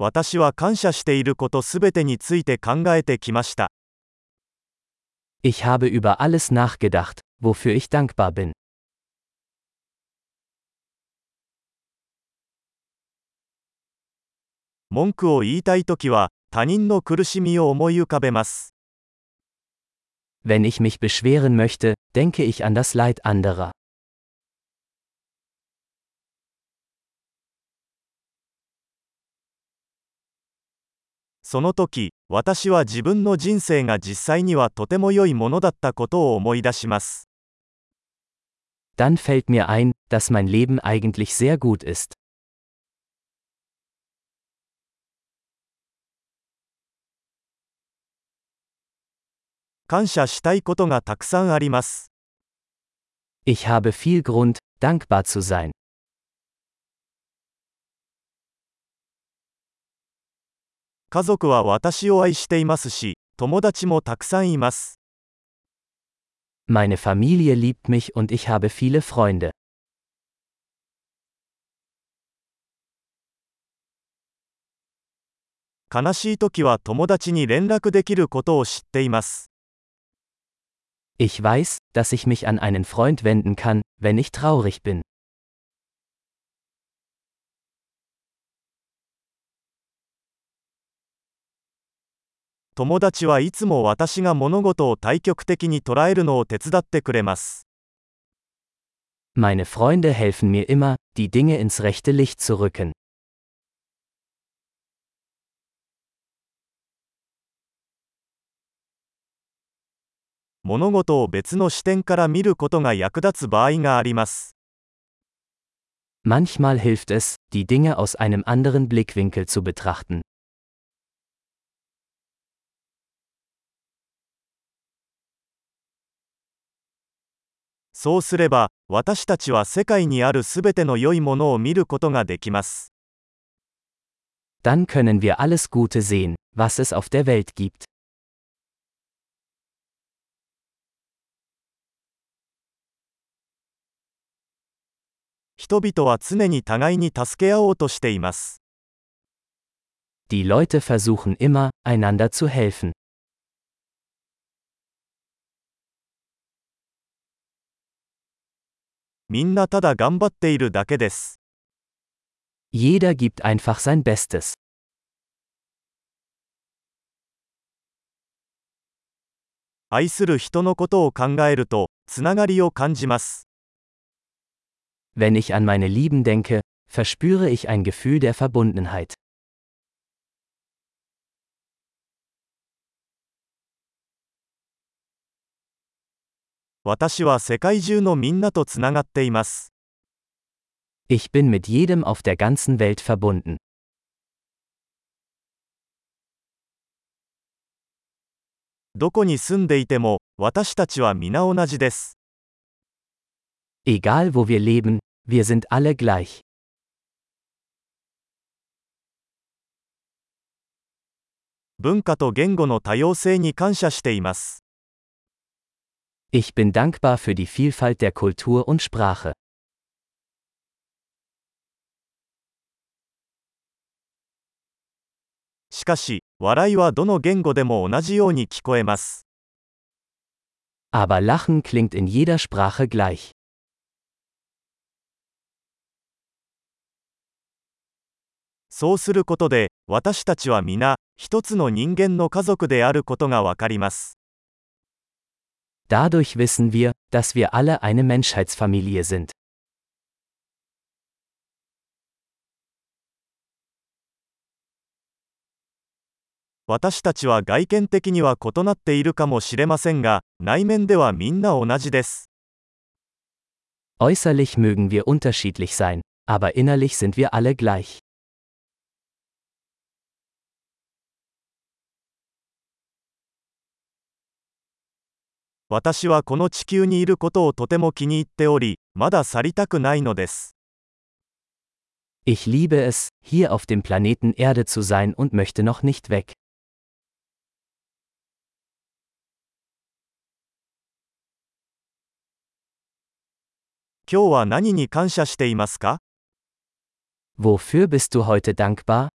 私は感謝していることすべてについて考えてきました。Ich habe über alles nachgedacht, wofür ich dankbar bin. 文句を言いたいときは、他人の苦しみを思い浮かべます。Wenn ich mich beschweren möchte, denke ich an das Leid anderer. その時、私は自分の人生が実際にはとても良いものだったことを思い出します。Dann fällt mir ein, dass mein Leben eigentlich sehr gut ist. 感謝したいことがたくさんあります。Ich habe viel Grund, dankbar zu sein. 家族は私を愛していますし、友達もたくさんいます。Meine Familie liebt mich und ich habe viele Freunde. 悲しい時は友達に連絡できることを知っています。Ich weiß, dass ich mich an einen Freund wenden kann, wenn ich traurig bin. 友達はいつも私が物事を対極的に捉えるのを手伝ってくれます。Meine Freunde helfen mir immer, die Dinge ins rechte Licht zu rücken. 物事を別の視点から見ることが役立つ場合があります。Manchmal hilft es, die Dinge aus einem anderen Blickwinkel zu betrachten. そうすれば、私たちは世界にあるすべての良いものを見ることができます。Dann können wir alles Gute sehen, was es auf der Welt gibt. 人々は常に互いに助け合おうとしています。Die Leute versuchen immer, einander zu helfen. みんなただ頑張っているだけです。Jeder gibt einfach sein Bestes. 愛する人のことを考えると、つながりを感じます。Wenn ich an meine Lieben denke, verspüre ich ein Gefühl der Verbundenheit. 私は世界中のみんなとつながっています。Ich bin mit jedem auf der ganzen Welt verbunden. どこに住んでいても、私たちは皆同じです。Egal wo wir leben, Wir sind alle gleich. 文化と言語の多様性に感謝しています。Ich bin dankbar für die Vielfalt der Kultur und Sprache. しかし、笑いはどの言語でも同じように聞こえます。Aber Lachen klingt in jeder Sprache gleich. そうすることで、私たちは皆、一つの人間の家族であることがわかります。Dadurch wissen wir, dass wir alle eine Menschheitsfamilie sind. Äußerlich mögen wir unterschiedlich sein, aber innerlich sind wir alle gleich. 私はこの地球にいることをとても気に入っており、まだ去りたくないのです。Ich liebe es, hier auf dem Planeten Erde zu sein und möchte noch nicht weg. 今日は何に感謝していますか Wofür bist du heute dankbar?